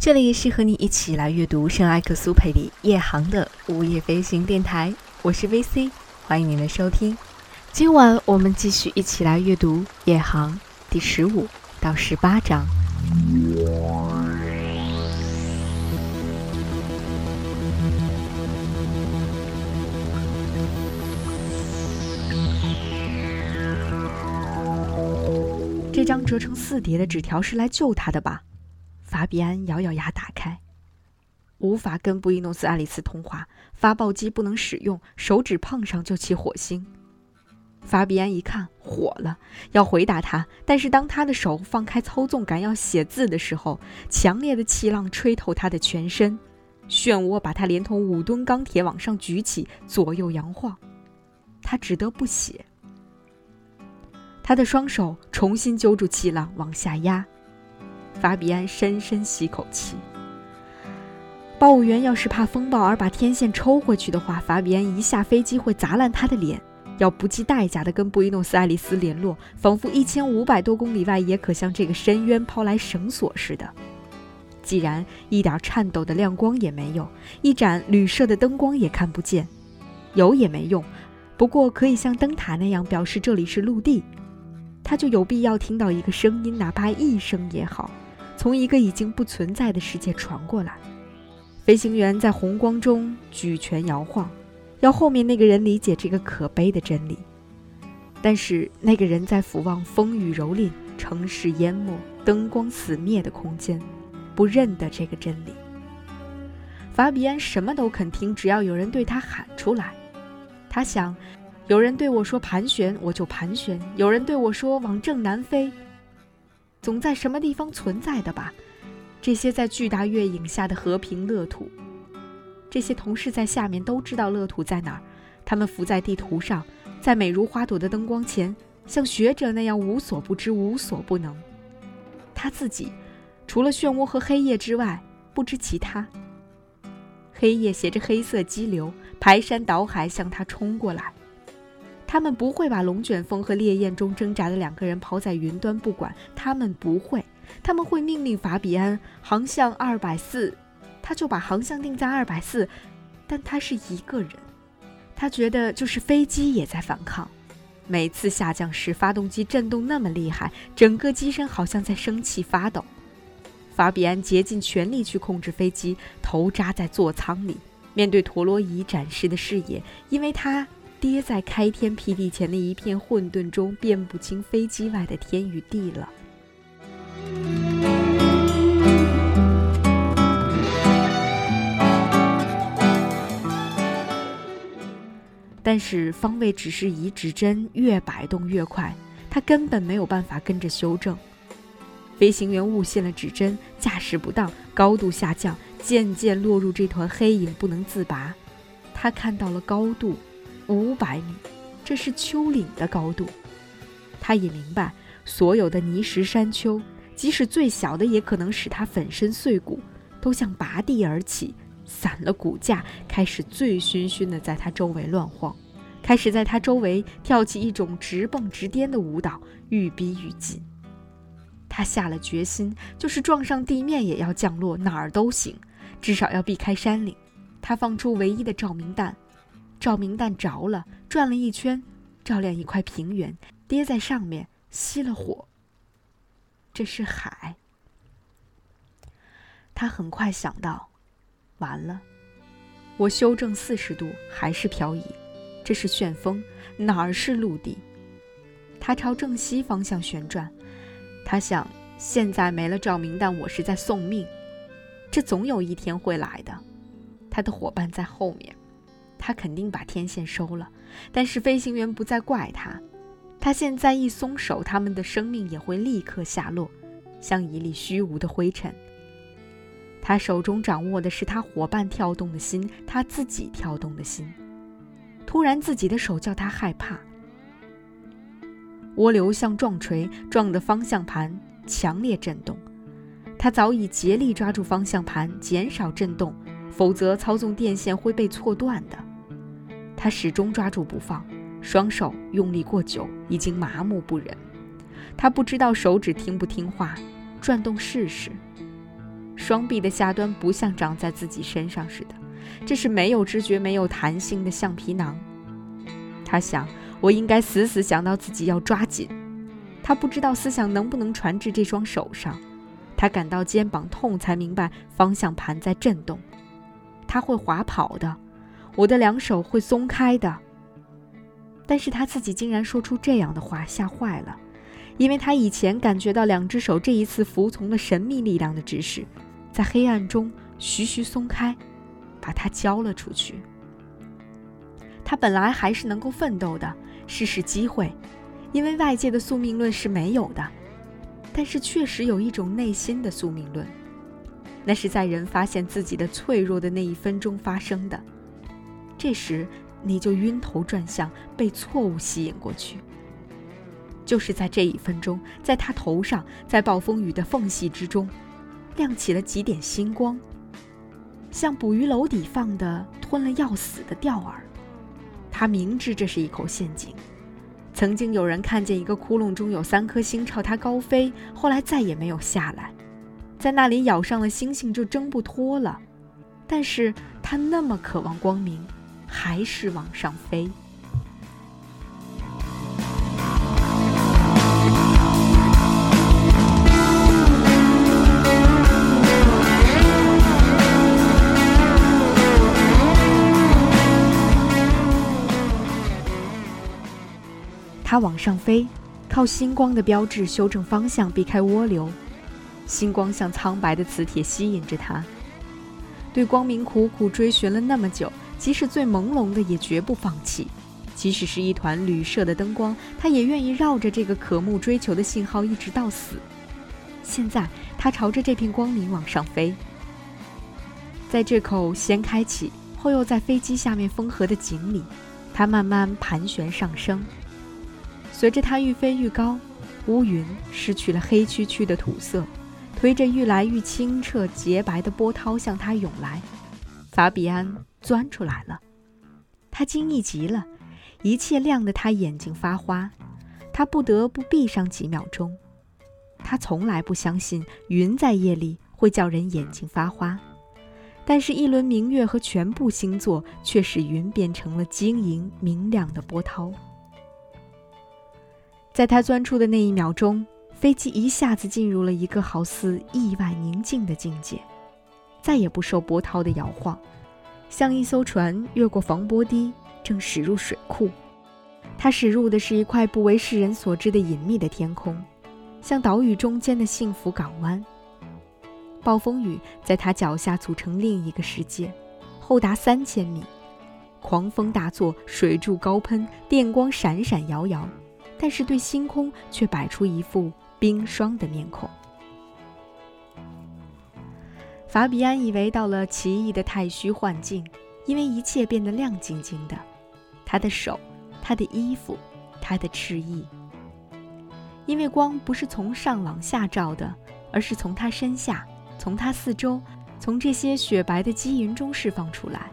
这里是和你一起来阅读圣埃克苏佩里夜航的午夜飞行电台，我是 VC，欢迎您的收听。今晚我们继续一起来阅读夜航第十五到十八章。这张折成四叠的纸条是来救他的吧？法比安咬咬牙打开，无法跟布宜诺斯艾利斯通话，发报机不能使用，手指碰上就起火星。法比安一看火了，要回答他，但是当他的手放开操纵杆要写字的时候，强烈的气浪吹透他的全身，漩涡把他连同五吨钢铁往上举起，左右摇晃，他只得不写。他的双手重新揪住气浪往下压。法比安深深吸口气。报务员要是怕风暴而把天线抽回去的话，法比安一下飞机会砸烂他的脸。要不计代价地跟布宜诺斯艾利斯联络，仿佛一千五百多公里外也可向这个深渊抛来绳索似的。既然一点颤抖的亮光也没有，一盏旅社的灯光也看不见，有也没用。不过可以像灯塔那样表示这里是陆地，他就有必要听到一个声音，哪怕一声也好。从一个已经不存在的世界传过来，飞行员在红光中举拳摇晃，要后面那个人理解这个可悲的真理。但是那个人在俯望风雨蹂躏、城市淹没、灯光死灭的空间，不认得这个真理。法比安什么都肯听，只要有人对他喊出来。他想，有人对我说盘旋，我就盘旋；有人对我说往正南飞。总在什么地方存在的吧？这些在巨大月影下的和平乐土，这些同事在下面都知道乐土在哪儿。他们浮在地图上，在美如花朵的灯光前，像学者那样无所不知、无所不能。他自己，除了漩涡和黑夜之外，不知其他。黑夜携着黑色激流，排山倒海向他冲过来。他们不会把龙卷风和烈焰中挣扎的两个人抛在云端不管，他们不会，他们会命令法比安航向二百四，他就把航向定在二百四，但他是一个人，他觉得就是飞机也在反抗，每次下降时发动机震动那么厉害，整个机身好像在生气发抖，法比安竭尽全力去控制飞机，头扎在座舱里，面对陀螺仪展示的视野，因为他。跌在开天辟地前的一片混沌中，辨不清飞机外的天与地了。但是方位指示仪指针越摆动越快，他根本没有办法跟着修正。飞行员误信了指针，驾驶不当，高度下降，渐渐落入这团黑影，不能自拔。他看到了高度。五百米，这是丘陵的高度。他也明白，所有的泥石山丘，即使最小的，也可能使他粉身碎骨，都像拔地而起，散了骨架，开始醉醺醺地在他周围乱晃，开始在他周围跳起一种直蹦直颠的舞蹈，愈逼愈近。他下了决心，就是撞上地面也要降落，哪儿都行，至少要避开山岭。他放出唯一的照明弹。照明弹着了，转了一圈，照亮一块平原，跌在上面，熄了火。这是海。他很快想到，完了，我修正四十度还是漂移，这是旋风，哪儿是陆地？他朝正西方向旋转，他想，现在没了照明弹，我是在送命，这总有一天会来的。他的伙伴在后面。他肯定把天线收了，但是飞行员不再怪他。他现在一松手，他们的生命也会立刻下落，像一粒虚无的灰尘。他手中掌握的是他伙伴跳动的心，他自己跳动的心。突然，自己的手叫他害怕。涡流像撞锤，撞得方向盘强烈震动。他早已竭力抓住方向盘，减少震动，否则操纵电线会被错断的。他始终抓住不放，双手用力过久，已经麻木不仁。他不知道手指听不听话，转动试试。双臂的下端不像长在自己身上似的，这是没有知觉、没有弹性的橡皮囊。他想，我应该死死想到自己要抓紧。他不知道思想能不能传至这双手上。他感到肩膀痛，才明白方向盘在震动。他会滑跑的，我的两手会松开的。但是他自己竟然说出这样的话，吓坏了，因为他以前感觉到两只手这一次服从了神秘力量的指示，在黑暗中徐徐松开，把他交了出去。他本来还是能够奋斗的，试试机会，因为外界的宿命论是没有的。但是确实有一种内心的宿命论，那是在人发现自己的脆弱的那一分钟发生的。这时你就晕头转向，被错误吸引过去。就是在这一分钟，在他头上，在暴风雨的缝隙之中，亮起了几点星光，像捕鱼篓底放的吞了要死的钓饵。他明知这是一口陷阱。曾经有人看见一个窟窿中有三颗星朝他高飞，后来再也没有下来，在那里咬上了星星就挣不脱了。但是他那么渴望光明，还是往上飞。他往上飞，靠星光的标志修正方向，避开涡流。星光像苍白的磁铁吸引着他。对光明苦苦追寻了那么久，即使最朦胧的也绝不放弃。即使是一团旅社的灯光，他也愿意绕着这个渴慕追求的信号一直到死。现在，他朝着这片光明往上飞。在这口先开启后又在飞机下面封合的井里，他慢慢盘旋上升。随着它愈飞愈高，乌云失去了黑黢黢的土色，推着愈来愈清澈洁白的波涛向他涌来。法比安钻出来了，他惊异极了，一切亮得他眼睛发花，他不得不闭上几秒钟。他从来不相信云在夜里会叫人眼睛发花，但是，一轮明月和全部星座却使云变成了晶莹明亮的波涛。在他钻出的那一秒钟，飞机一下子进入了一个好似意外宁静的境界，再也不受波涛的摇晃，像一艘船越过防波堤，正驶入水库。它驶入的是一块不为世人所知的隐秘的天空，像岛屿中间的幸福港湾。暴风雨在它脚下组成另一个世界，厚达三千米，狂风大作，水柱高喷，电光闪闪摇摇。但是对星空却摆出一副冰霜的面孔。法比安以为到了奇异的太虚幻境，因为一切变得亮晶晶的，他的手、他的衣服、他的翅翼。因为光不是从上往下照的，而是从他身下、从他四周、从这些雪白的积云中释放出来。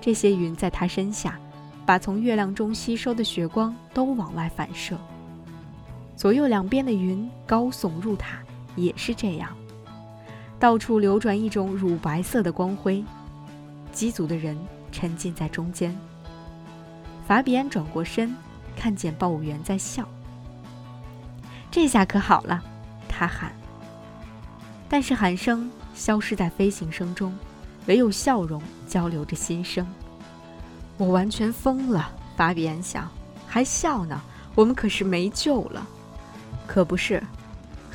这些云在他身下。把从月亮中吸收的血光都往外反射，左右两边的云高耸入塔，也是这样，到处流转一种乳白色的光辉。机组的人沉浸在中间。法比安转过身，看见报务员在笑。这下可好了，他喊。但是喊声消失在飞行声中，唯有笑容交流着心声。我完全疯了，法比安想，还笑呢。我们可是没救了。可不是，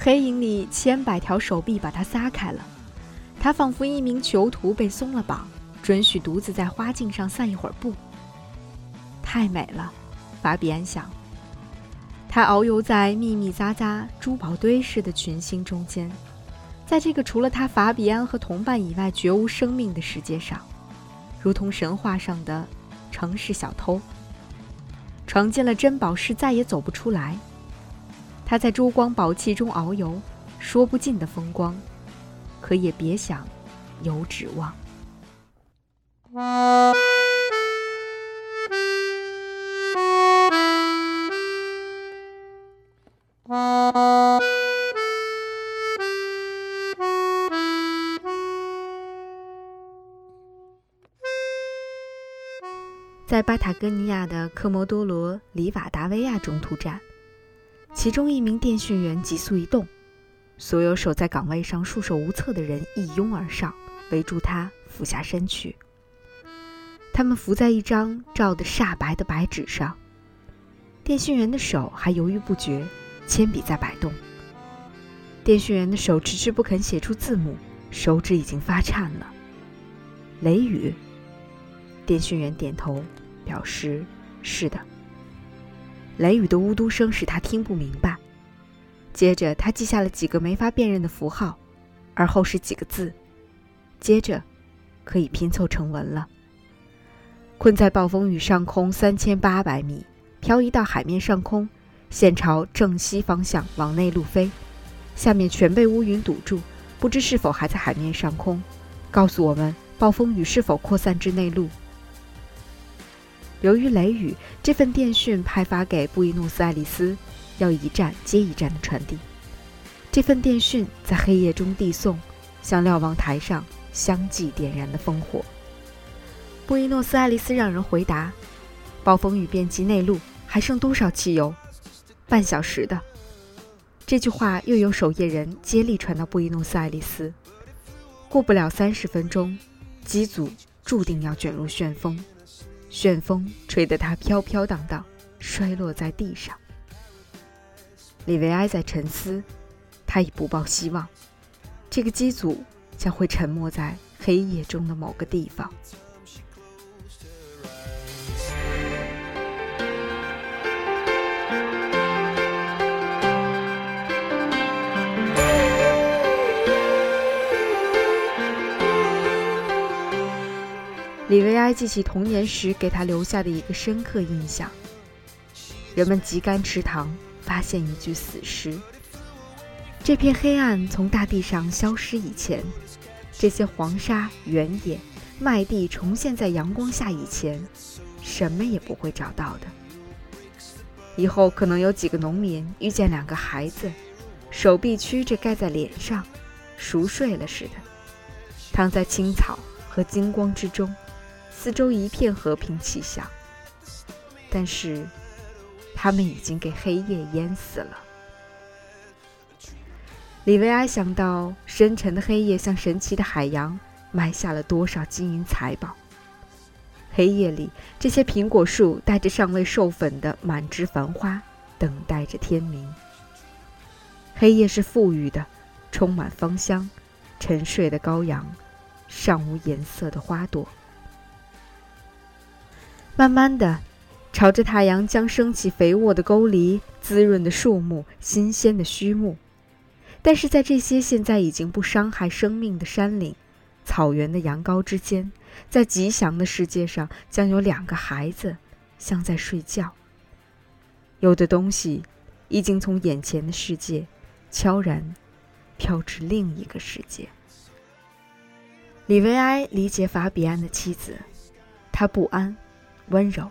黑影里千百条手臂把他撒开了，他仿佛一名囚徒被松了绑，准许独自在花径上散一会儿步。太美了，法比安想。他遨游在密密匝匝珠宝堆似的群星中间，在这个除了他法比安和同伴以外绝无生命的世界上，如同神话上的。城市小偷闯进了珍宝室，再也走不出来。他在珠光宝气中遨游，说不尽的风光，可也别想有指望。在巴塔哥尼亚的科摩多罗里瓦达维亚中途站，其中一名电讯员急速一动，所有守在岗位上束手无策的人一拥而上，围住他，俯下身去。他们伏在一张照得煞白的白纸上，电讯员的手还犹豫不决，铅笔在摆动。电讯员的手迟迟不肯写出字母，手指已经发颤了。雷雨。电讯员点头。表示是的。雷雨的呜嘟声使他听不明白。接着，他记下了几个没法辨认的符号，而后是几个字。接着，可以拼凑成文了。困在暴风雨上空三千八百米，漂移到海面上空，现朝正西方向往内陆飞。下面全被乌云堵住，不知是否还在海面上空。告诉我们，暴风雨是否扩散至内陆？由于雷雨，这份电讯派发给布宜诺斯艾利斯，要一站接一站的传递。这份电讯在黑夜中递送，像瞭望台上相继点燃的烽火。布宜诺斯艾利斯让人回答：“暴风雨遍及内陆，还剩多少汽油？半小时的。”这句话又由守夜人接力传到布宜诺斯艾利斯。过不了三十分钟，机组注定要卷入旋风。旋风吹得他飘飘荡荡，摔落在地上。李维埃在沉思，他已不抱希望，这个机组将会沉没在黑夜中的某个地方。李维埃记起童年时给他留下的一个深刻印象：人们集干池塘，发现一具死尸。这片黑暗从大地上消失以前，这些黄沙、原野、麦地重现在阳光下以前，什么也不会找到的。以后可能有几个农民遇见两个孩子，手臂曲着盖在脸上，熟睡了似的，躺在青草和金光之中。四周一片和平气象，但是他们已经给黑夜淹死了。李维埃想到，深沉的黑夜像神奇的海洋，埋下了多少金银财宝。黑夜里，这些苹果树带着尚未授粉的满枝繁花，等待着天明。黑夜是富裕的，充满芳香。沉睡的羔羊，尚无颜色的花朵。慢慢的，朝着太阳将升起肥沃的沟篱、滋润的树木、新鲜的须木。但是在这些现在已经不伤害生命的山岭、草原的羊羔之间，在吉祥的世界上，将有两个孩子，像在睡觉。有的东西，已经从眼前的世界，悄然飘至另一个世界。李维埃理解法比安的妻子，他不安。温柔。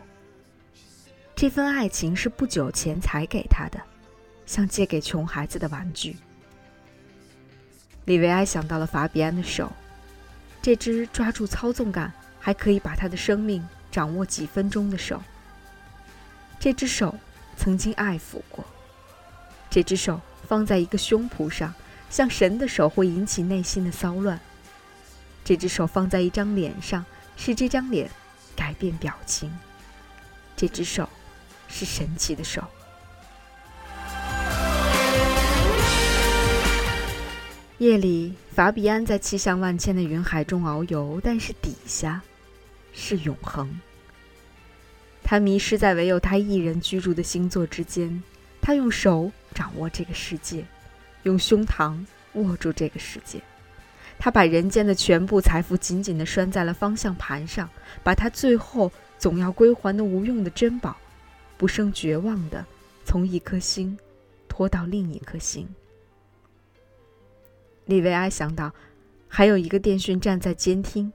这份爱情是不久前才给他的，像借给穷孩子的玩具。李维埃想到了法比安的手，这只抓住操纵杆还可以把他的生命掌握几分钟的手。这只手曾经爱抚过，这只手放在一个胸脯上，像神的手会引起内心的骚乱。这只手放在一张脸上，是这张脸。改变表情，这只手是神奇的手。夜里，法比安在气象万千的云海中遨游，但是底下是永恒。他迷失在唯有他一人居住的星座之间。他用手掌握这个世界，用胸膛握住这个世界。他把人间的全部财富紧紧地拴在了方向盘上，把他最后总要归还的无用的珍宝，不胜绝望地从一颗星拖到另一颗星。利维埃想到，还有一个电讯站在监听，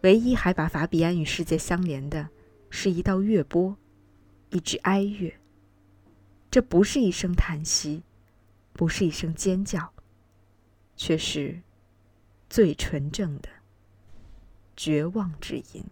唯一还把法比安与世界相连的，是一道乐波，一支哀乐。这不是一声叹息，不是一声尖叫，却是。最纯正的绝望之音。